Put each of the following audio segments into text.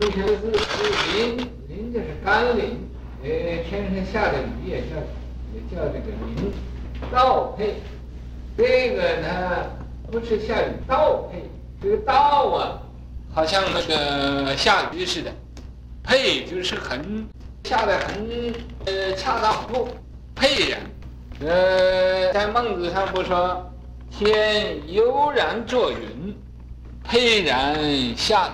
这个是是霖，霖就是甘霖，呃，天上下的雨也叫也叫这个霖。稻沛，这个呢不是下雨，稻沛，这个稻啊，好像那个下雨似的，沛就是很下的很呃恰到好处，沛然。呃，在孟子上不说，天悠然作云，沛然下雨，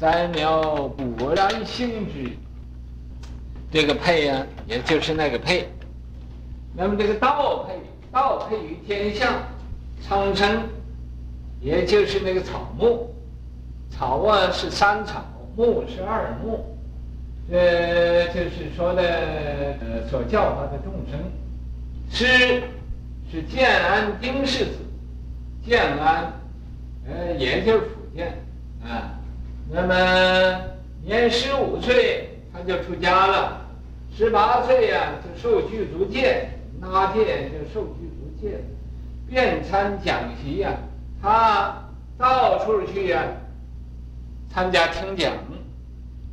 哉苗勃然兴之。这个配呀、啊，也就是那个配。那么这个道配，道配于天象，苍生，也就是那个草木，草啊是三草，木是二木，呃，就是说的呃所教化的众生。师是建安丁氏子，建安，呃，也就是福建啊。那么年十五岁他就出家了，十八岁呀就受具足戒，纳戒就受具足戒，遍参讲习呀，他到处去呀，参加听讲，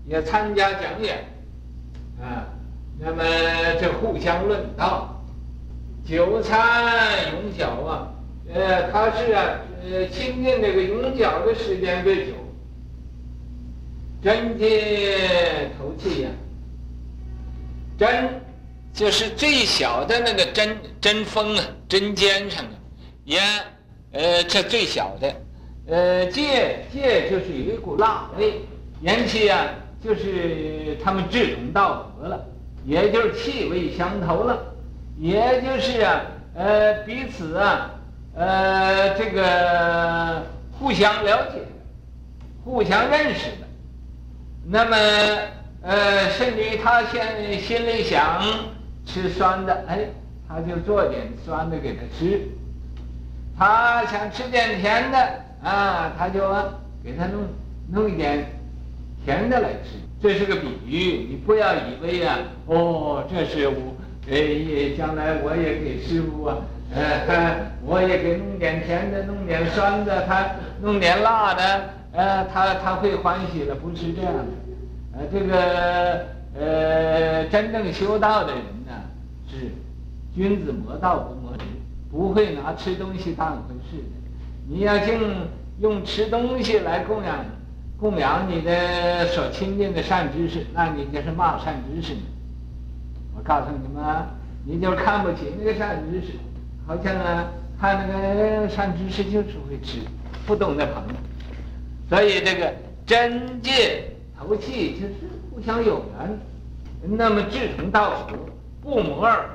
也参加讲演，啊，那么就互相论道。久参永晓啊，呃，他是啊，呃，亲近这个永晓的时间最久。针尖头气呀，针就是最小的那个针针锋啊，针尖上啊，也，呃，这最小的，呃，戒戒就是有一股辣味，言气啊，就是他们志同道合了，也就是气味相投了。也就是啊，呃，彼此啊，呃，这个互相了解，互相认识的。那么，呃，甚至于他现心里想吃酸的，哎，他就做点酸的给他吃；他想吃点甜的，啊，他就给他弄弄一点甜的来吃。这是个比喻，你不要以为啊，哦，这是我。哎，将来我也给师傅啊，呃，我也给弄点甜的，弄点酸的，他弄点辣的，呃，他他会欢喜的，不是这样的。呃，这个呃，真正修道的人呢，是君子磨道不磨职，不会拿吃东西当回事的。你要净用吃东西来供养供养你的所亲近的善知识，那你就是骂善知识。我告诉你们，你就看不起那个善知识，好像啊，看那个善知识就是会吃，不懂得朋友。所以这个针尖头器就是互相有缘，那么志同道合，不谋而合。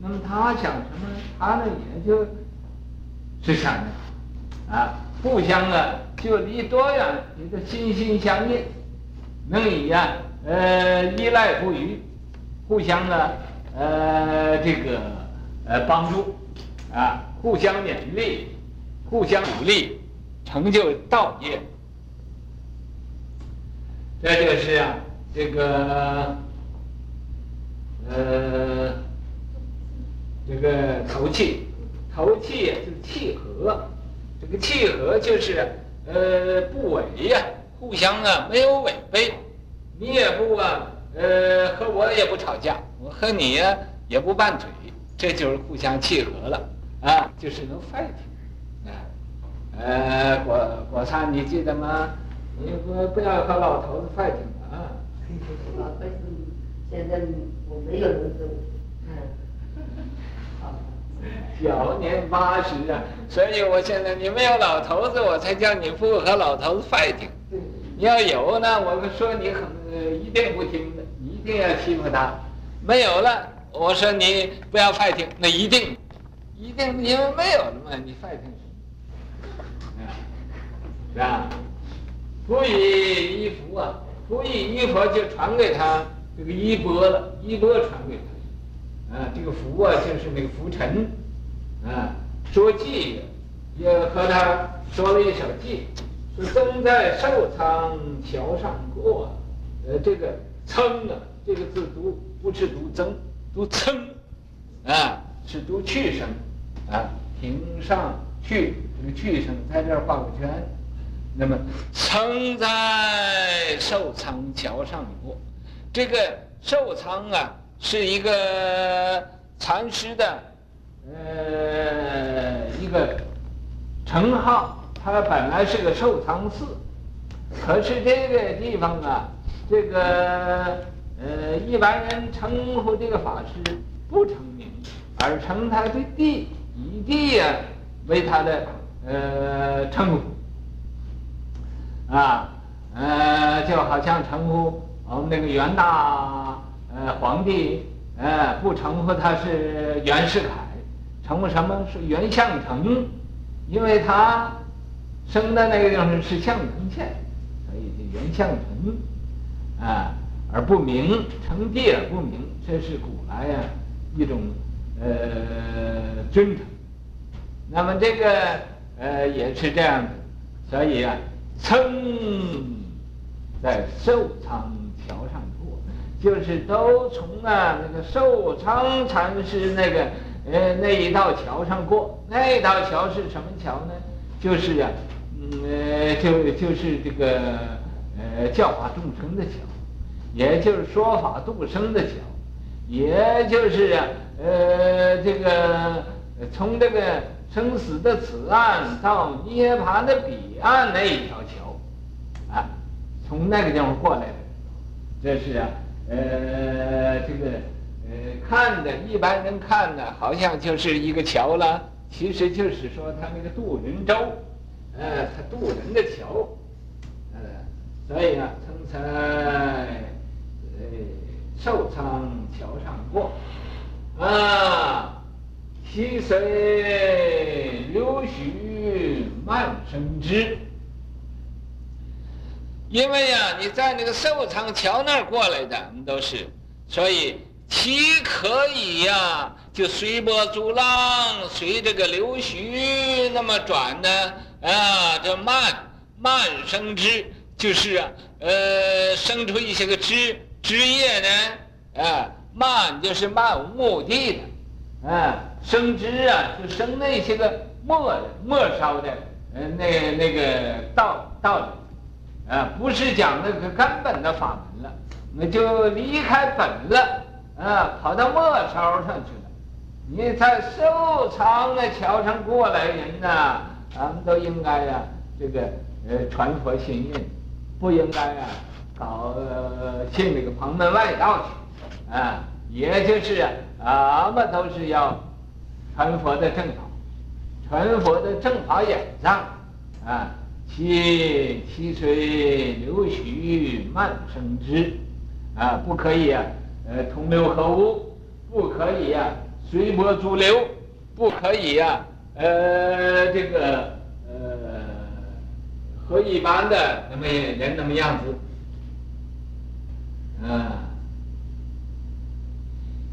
那么他想什么，他呢也就是想的，啊，互相啊就离多远，也就心心相印，能以、啊，呃，依赖不渝。互相的，呃，这个，呃，帮助，啊，互相勉励，互相鼓励，成就道业。这就是啊，这个，呃，这个头器，头器就是契合，这个契合就是，呃，不违呀，互相啊没有违背，你也不啊。呃，和我也不吵架，我和你呀、也不拌嘴，这就是互相契合了啊，就是能 fight。呃，果果灿，你记得吗？你不不要和老头子 fighting 啊。老头子现在我没有儿子，小年八十啊，所以我现在你没有老头子，我才叫你不和老头子 fighting。你要有呢，我们说你很一定不听的。一定要欺负他，没有了。我说你不要 fighting，那一定，一定因为没有了嘛，你 fighting 什么？是吧？辅以衣服啊，辅以衣服就传给他这个衣钵了，衣钵传给他。啊，这个服啊，就是那个拂尘。啊，说偈也和他说了一首偈，说僧在寿仓桥上过，呃，这个噌啊。这个字读不是读增，读噌，啊，是读去声，啊，平上去这个去声在这儿画个圈，那么曾在寿仓桥上过，这个寿仓啊是一个禅师的呃一个称号，他本来是个寿仓寺，可是这个地方啊，这个呃一般人称呼这个法师不称名，而称他的地以地呀为他的呃称呼。啊，呃，就好像称呼我们那个元大呃皇帝，呃，不称呼他是袁世凯，称呼什么是袁相成，因为他生的那个地方是相城县，所以叫袁相成，啊，而不明称帝而不明，这是古来呀、啊、一种呃尊称。那么这个呃也是这样的，所以啊。噌在寿昌桥上过，就是都从啊那个寿昌禅师那个呃那一道桥上过。那道桥是什么桥呢？就是啊，嗯呃就就是这个呃教化众生的桥，也就是说法度生的桥，也就是啊呃这个从这个。生死的此岸到涅槃的彼岸那一条桥，啊，从那个地方过来的，这是啊，呃，这个呃，看的一般人看呢，好像就是一个桥了，其实就是说他那个渡人舟，呃，他渡人的桥，呃，所以呢，曾在呃寿仓桥上过，啊。溪水流徐慢生之，因为呀、你在那个寿昌桥那儿过来的，都是，所以其可以呀、就随波逐浪，随这个流徐那么转呢，啊，这慢慢生之，就是啊，呃，生出一些个枝枝叶呢，啊，慢就是漫无目的的，啊。生枝啊，就生那些个末末梢的，呃，那那个道道理，啊，不是讲那个根本的法门了，那就离开本了，啊，跑到末梢上去了。你在寿仓的桥上过来人呐、咱们都应该呀、啊，这个呃传佛心印，不应该啊搞进那个旁门外道去，啊，也就是啊，俺们都是要。传佛的正法，传佛的正法眼藏，啊，其其水流徐慢生之，啊，不可以啊，呃，同流合污，不可以、啊，随波逐流，不可以、啊，呃，这个呃，和一般的那么人那么样子，啊。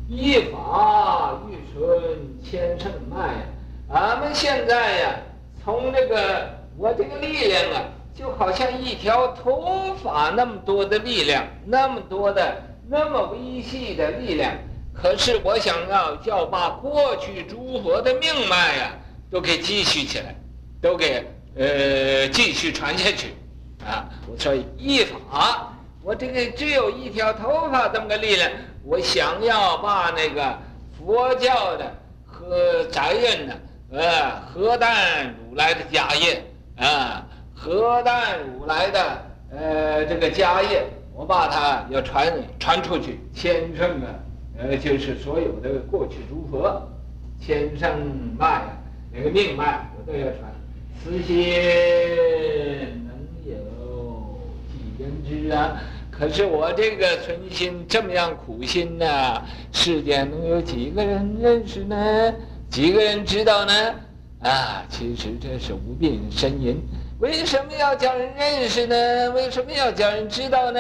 一法欲存千乘脉！俺们现在呀，从这个我这个力量啊，就好像一条头发那么多的力量，那么多的那么微细的力量。可是我想要叫把过去诸佛的命脉呀，都给继续起来，都给呃继续传下去啊！我说一法，我这个只有一条头发这么个力量。我想要把那个佛教的和载任的，呃，何旦如来的家业啊，何旦如来的呃这个家业，我把它要传传出去，千乘啊，呃，就是所有的过去诸佛，千乘脉啊那个命脉，我都要传。慈心能有几人知啊？可是我这个存心这么样苦心呐、啊，世间能有几个人认识呢？几个人知道呢？啊，其实这是无病呻吟。为什么要叫人认识呢？为什么要叫人知道呢？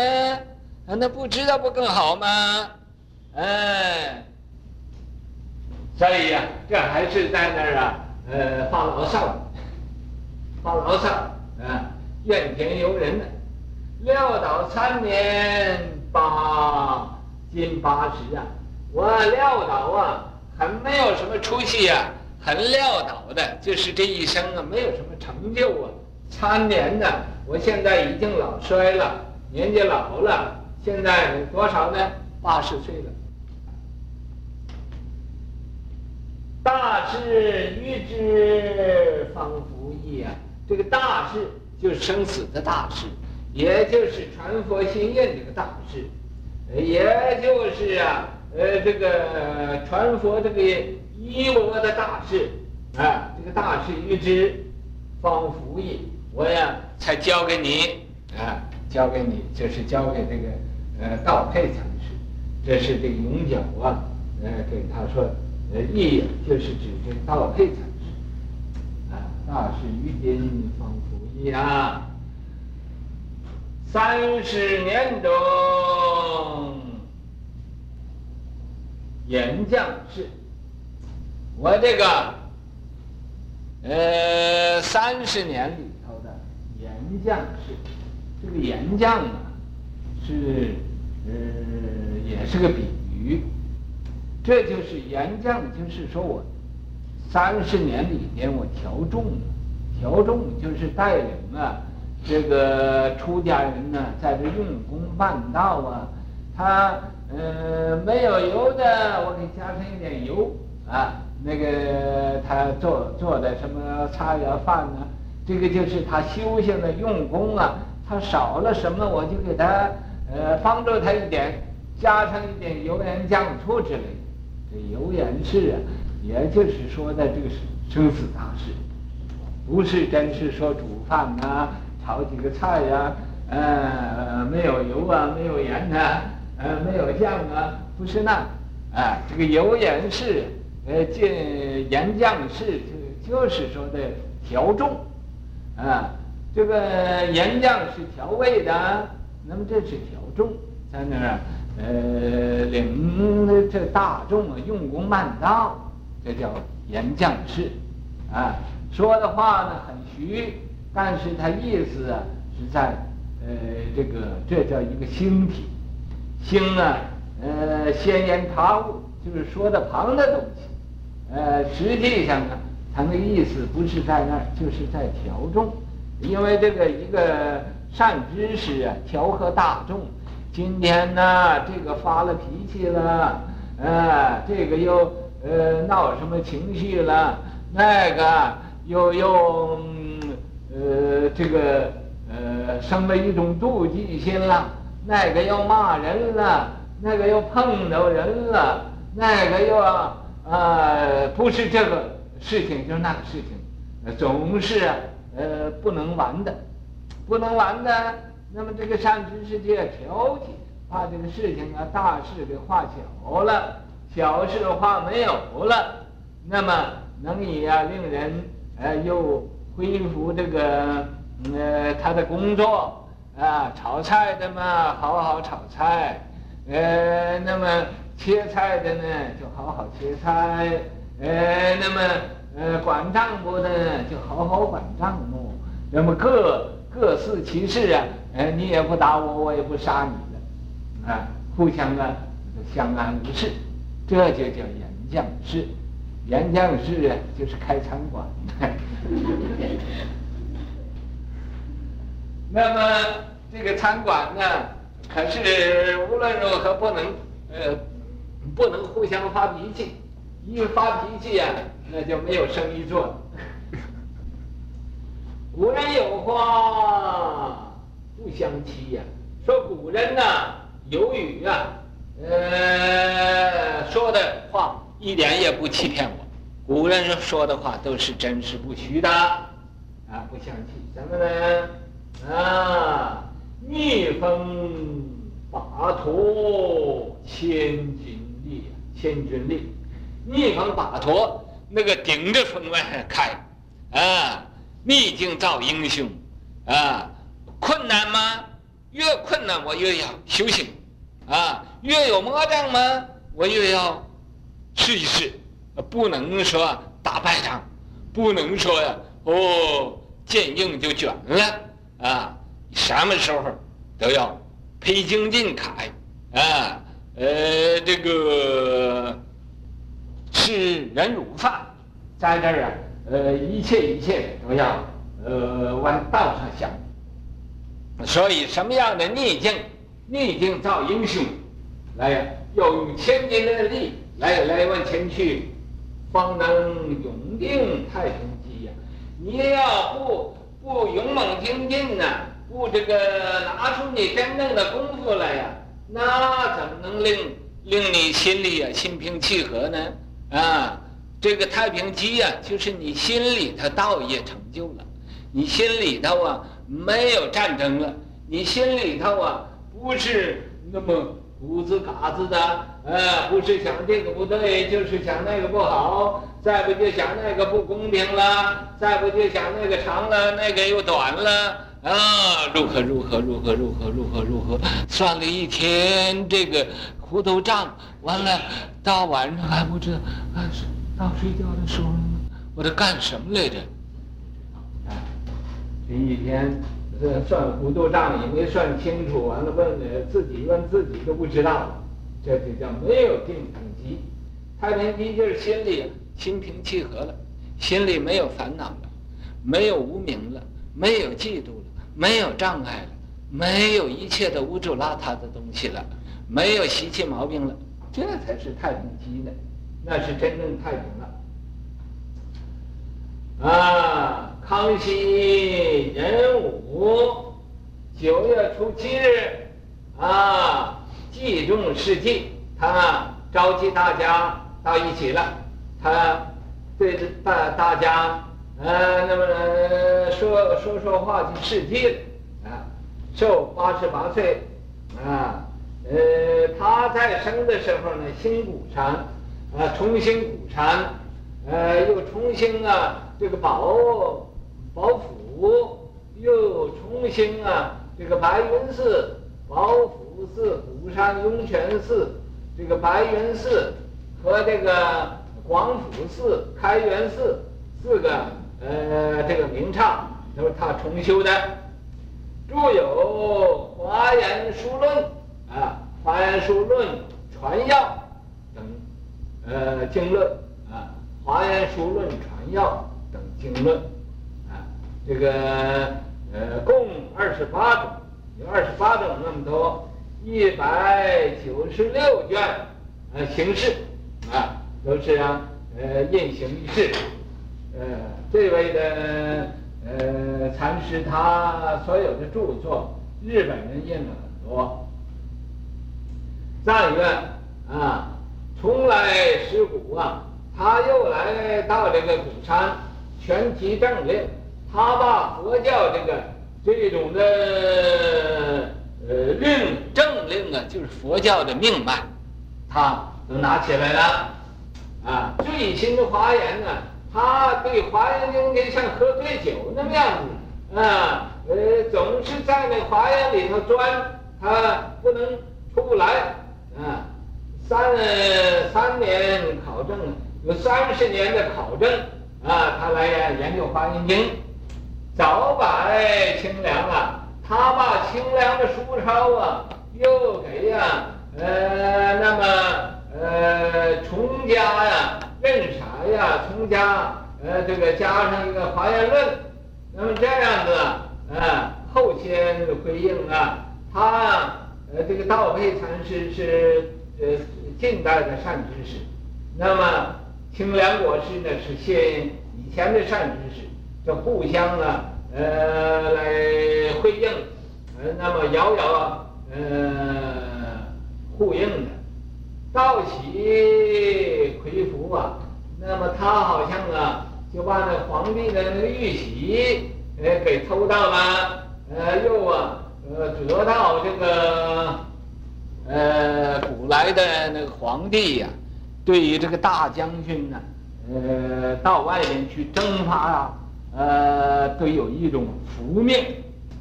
啊，那不知道不更好吗？哎，所以呀、啊，这还是在那儿啊，呃，发牢骚，发牢骚啊，怨天尤人呢。撂倒三年八斤八十啊！我撂倒啊，很没有什么出息啊，很撂倒的，就是这一生啊，没有什么成就啊，参年呢，我现在已经老衰了，年纪老了，现在多少呢？八十岁了。大事预知方不易啊，这个大事就是生死的大事，也就是传佛心印这个大事，也就是啊，呃，这个传佛这个一魔的大事啊，这个大事预知方服役，我呀才交给你啊，交给你，就是交给这个呃道配禅师，这是这个永角啊，呃，给他说。呃，役就是指这道配禅师，啊，大事预知方服役啊。三十年中，严将士，我这个，呃，三十年里头的严将士，这个严将啊，是，呃，也是个比喻。这就是严将，就是说我三十年里边我调重了，调重就是带领啊，这个出家人呢，在这用功办道啊，他呃没有油的，我给加上一点油啊，那个他做做的什么菜呀饭呢，这个就是他修行的用功啊，他少了什么我就给他呃帮助他一点，加上一点油盐酱醋之类的。油盐是啊，也就是说的这个生死大事，不是真是说煮饭呐、啊，炒几个菜呀、啊，呃，没有油啊，没有盐呐、啊，呃，没有酱啊，不是那，啊，这个油盐是，呃，这盐酱是就就是说的调重，啊，这个盐酱是调味的，那么这是调重，在那儿。呃，领这大众啊，用功办道，这叫严将士，啊，说的话呢很虚，但是他意思啊是在，呃，这个这叫一个星体，星啊，呃，先言他物，就是说的旁的东西，呃，实际上呢，他那意思不是在那儿，就是在调众，因为这个一个善知识啊，调和大众。今天呢，这个发了脾气了，呃，这个又呃闹什么情绪了，那个又又呃这个呃生了一种妒忌心了，那个又骂人了，那个又碰到人了，那个又啊、呃、不是这个事情就是那个事情，总是呃不能完的，不能完的。那么这个善知识就要调节，把这个事情啊，大事给化小了，小事化没有了，那么能以啊令人呃又恢复这个呃他的工作啊，炒菜的嘛好好炒菜，呃那么切菜的呢就好好切菜，呃那么呃管账簿的呢就好好管账目，那么各各司其事啊。哎，你也不打我，我也不杀你的，啊，互相啊相安无事，这就叫严将士。严将士啊，就是开餐馆。那么这个餐馆呢，可是无论如何不能呃不能互相发脾气，一发脾气呀，那就没有生意做。古人有话。不相欺呀、说古人呐、有语啊，呃，说的话一点也不欺骗我。古人说的话都是真实不虚的，啊，不相欺。什么呢？啊，逆风把舵，千钧力，千钧力，逆风把舵，那个顶着风外开，啊，逆境造英雄，啊。困难吗？越困难我越要修行，啊，越有魔障吗？我越要试一试，不能说打败仗，不能说呀，哦，见硬就卷了，啊，什么时候都要披荆斩棘，啊，呃，这个吃忍辱饭，在这儿啊，呃，一切一切都要呃往道上想。所以什么样的逆境，逆境造英雄，来呀，要用千斤的力来来往前去，方能永定太平基呀。你要不不勇猛精进呢，不这个拿出你真正的功夫来呀，那怎么能令令你心里呀心平气和呢？啊，这个太平基呀，就是你心里头道业成就了，你心里头啊。没有战争了，你心里头啊不是那么胡子嘎子的，呃，不是想这个不对，就是想那个不好，再不就想那个不公平了，再不就想那个长了，那个又短了，啊，如何如何如何如何如何如何，算了一天这个糊涂账，完了到晚上还不知道，啊，到睡觉的时候我得干什么来着？这一天，这算糊涂账也没算清楚，完了问了自己问自己都不知道，这就叫没有定平基。太平基就是心里心平气和了，心里没有烦恼了，没有无明了，没有嫉妒了，没有障碍了，没有一切的污浊邋遢的东西了，没有习气毛病了，这才是太平基呢，那是真正太平了。啊。康熙壬午九月初七日，啊，祭众事祭，他召集大家到一起了，他对着大大家，呃，那么、呃、说说说话就事祭了，啊，寿八十八岁，啊，呃，他在生的时候呢，新古禅，啊，重新古禅，呃，又重新啊，这个宝。宝府又重新啊，这个白云寺、宝府寺、武山涌泉寺，这个白云寺和这个广府寺、开元寺四个呃这个名刹都是他重修的。著有《华严书论》啊，《华严书论》传要等呃经论啊，《华严书论》传要等经论啊。这个呃，共二十八种，有二十八种那么多，一百九十六卷，呃，形式啊，都是啊，呃，印行于世，呃，这位的呃禅师，他所有的著作，日本人印了很多。赞愿啊，从来十古啊，他又来到这个鼓山，全集正令。他把佛教这个这种的呃令正令啊，就是佛教的命脉，他都拿起来了啊。最新的华严呢，他对华严经就像喝醉酒那么样子啊，呃，总是在那华严里头钻，他不能出不来啊。三三年考证，有三十年的考证啊，他来研究华严经。早把清凉啊，他把清凉的书抄啊，又给呀、呃，那么呃，崇家呀，任啥呀，崇家，呃，这个加上一个华严论，那么这样子啊，呃，后先回应啊，他呃，这个道培禅师是呃近代的善知识，那么清凉国师呢是现以前的善知识。这互相啊，呃，来回应，呃，那么遥遥啊呃呼应的，道喜魁服啊，那么他好像啊，就把那皇帝的那个玉玺，呃，给偷到了，呃，又啊，呃，得到这个，呃，古来的那个皇帝呀、对于这个大将军呢、呃，到外边去征伐啊。呃，都有一种符命，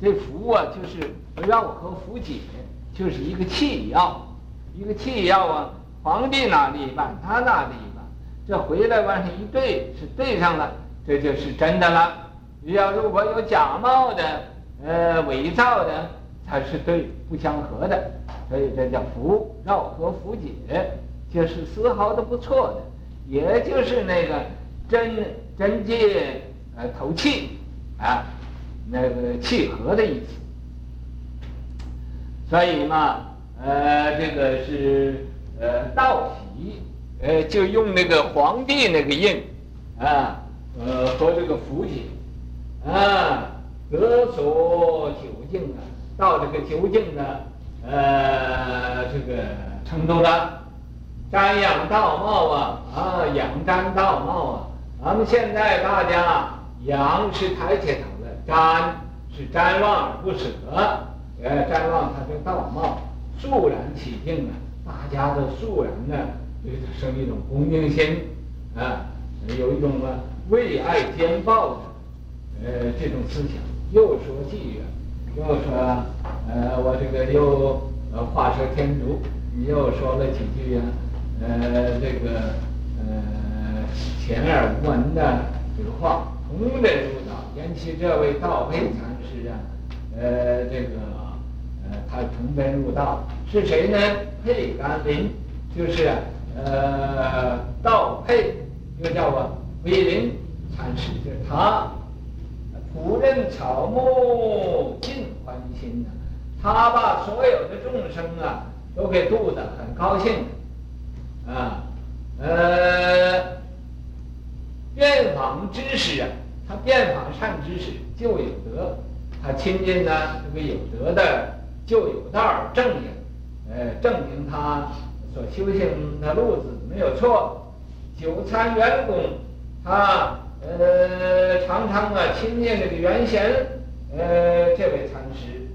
这符啊，就是绕和福解，就是一个契要，一个契要啊。皇帝哪里一半，他哪里一半，这回来往上一对，是对上了，这就是真的了。你要如果有假冒的，呃，伪造的，才是对不相合的。所以这叫符，绕和福解，就是丝毫的不错的，也就是那个真真借。呃，投气，啊，那个契合的意思。所以嘛，呃，这个是呃道喜，呃，就用那个皇帝那个印，啊，呃和这个福气，啊，得所究竟啊，到这个究竟呢，呃，这个程度的。瞻仰道貌啊，啊，仰瞻道貌啊。咱们现在大家仰是抬起头来，瞻是瞻望而不舍，呃，瞻望他的道貌，肃然起敬啊，大家都肃然呢对他生一种恭敬心啊，有一种啊为爱兼报的呃这种思想。又说偈语，又说呃我这个又呃画蛇添足，你又说了几句呀、呃，这个呃，前耳无闻的这个话，同人入道，尤其这位道沛禅师啊，呃，这个呃，他同人入道是谁呢？沛甘霖，就是呃，道沛，又叫啊，慧林禅师，就是他，普任草木尽欢心呐，他把所有的众生啊，都给度的很高兴。啊，呃，愿往知识啊，他遍访善知识就有德，他亲近呢这个有德的就有道证明，呃，证明他所修行的路子没有错。久参圆工，他呃常常啊亲近这个圆贤，呃这位禅师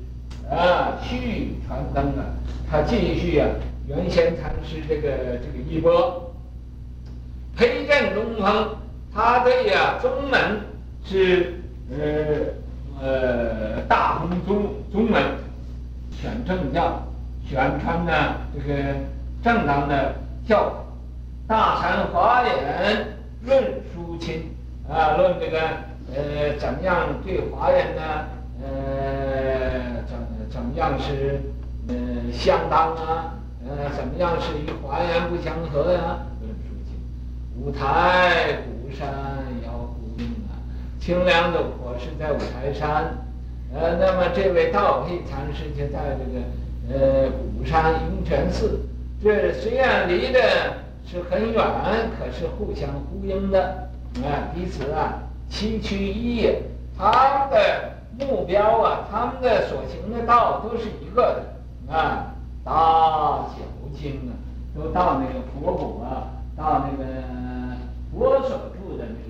啊续传灯啊，他继续啊。圆贤禅师这个这个衣钵，培正宗风，他对呀宗门是呃呃大红宗宗门，选正教，宣传呢这个正当的教法。大禅华严论殊亲啊，论这个呃怎么样对华严呢？呃怎怎么样是呃相当啊？呃，怎么样是与华严不相合呀？论殊亲，五台鼓山，清凉的果实在五台山。呃，那么这位道沛禅师就在这个呃鼓山涌泉寺。这虽然离的是很远，可是互相呼应的啊，彼此啊崎岖一也。他们的目标啊，他们的所行的道都是一个的啊。大小经啊，都到那个佛国啊，到那个佛所住的那。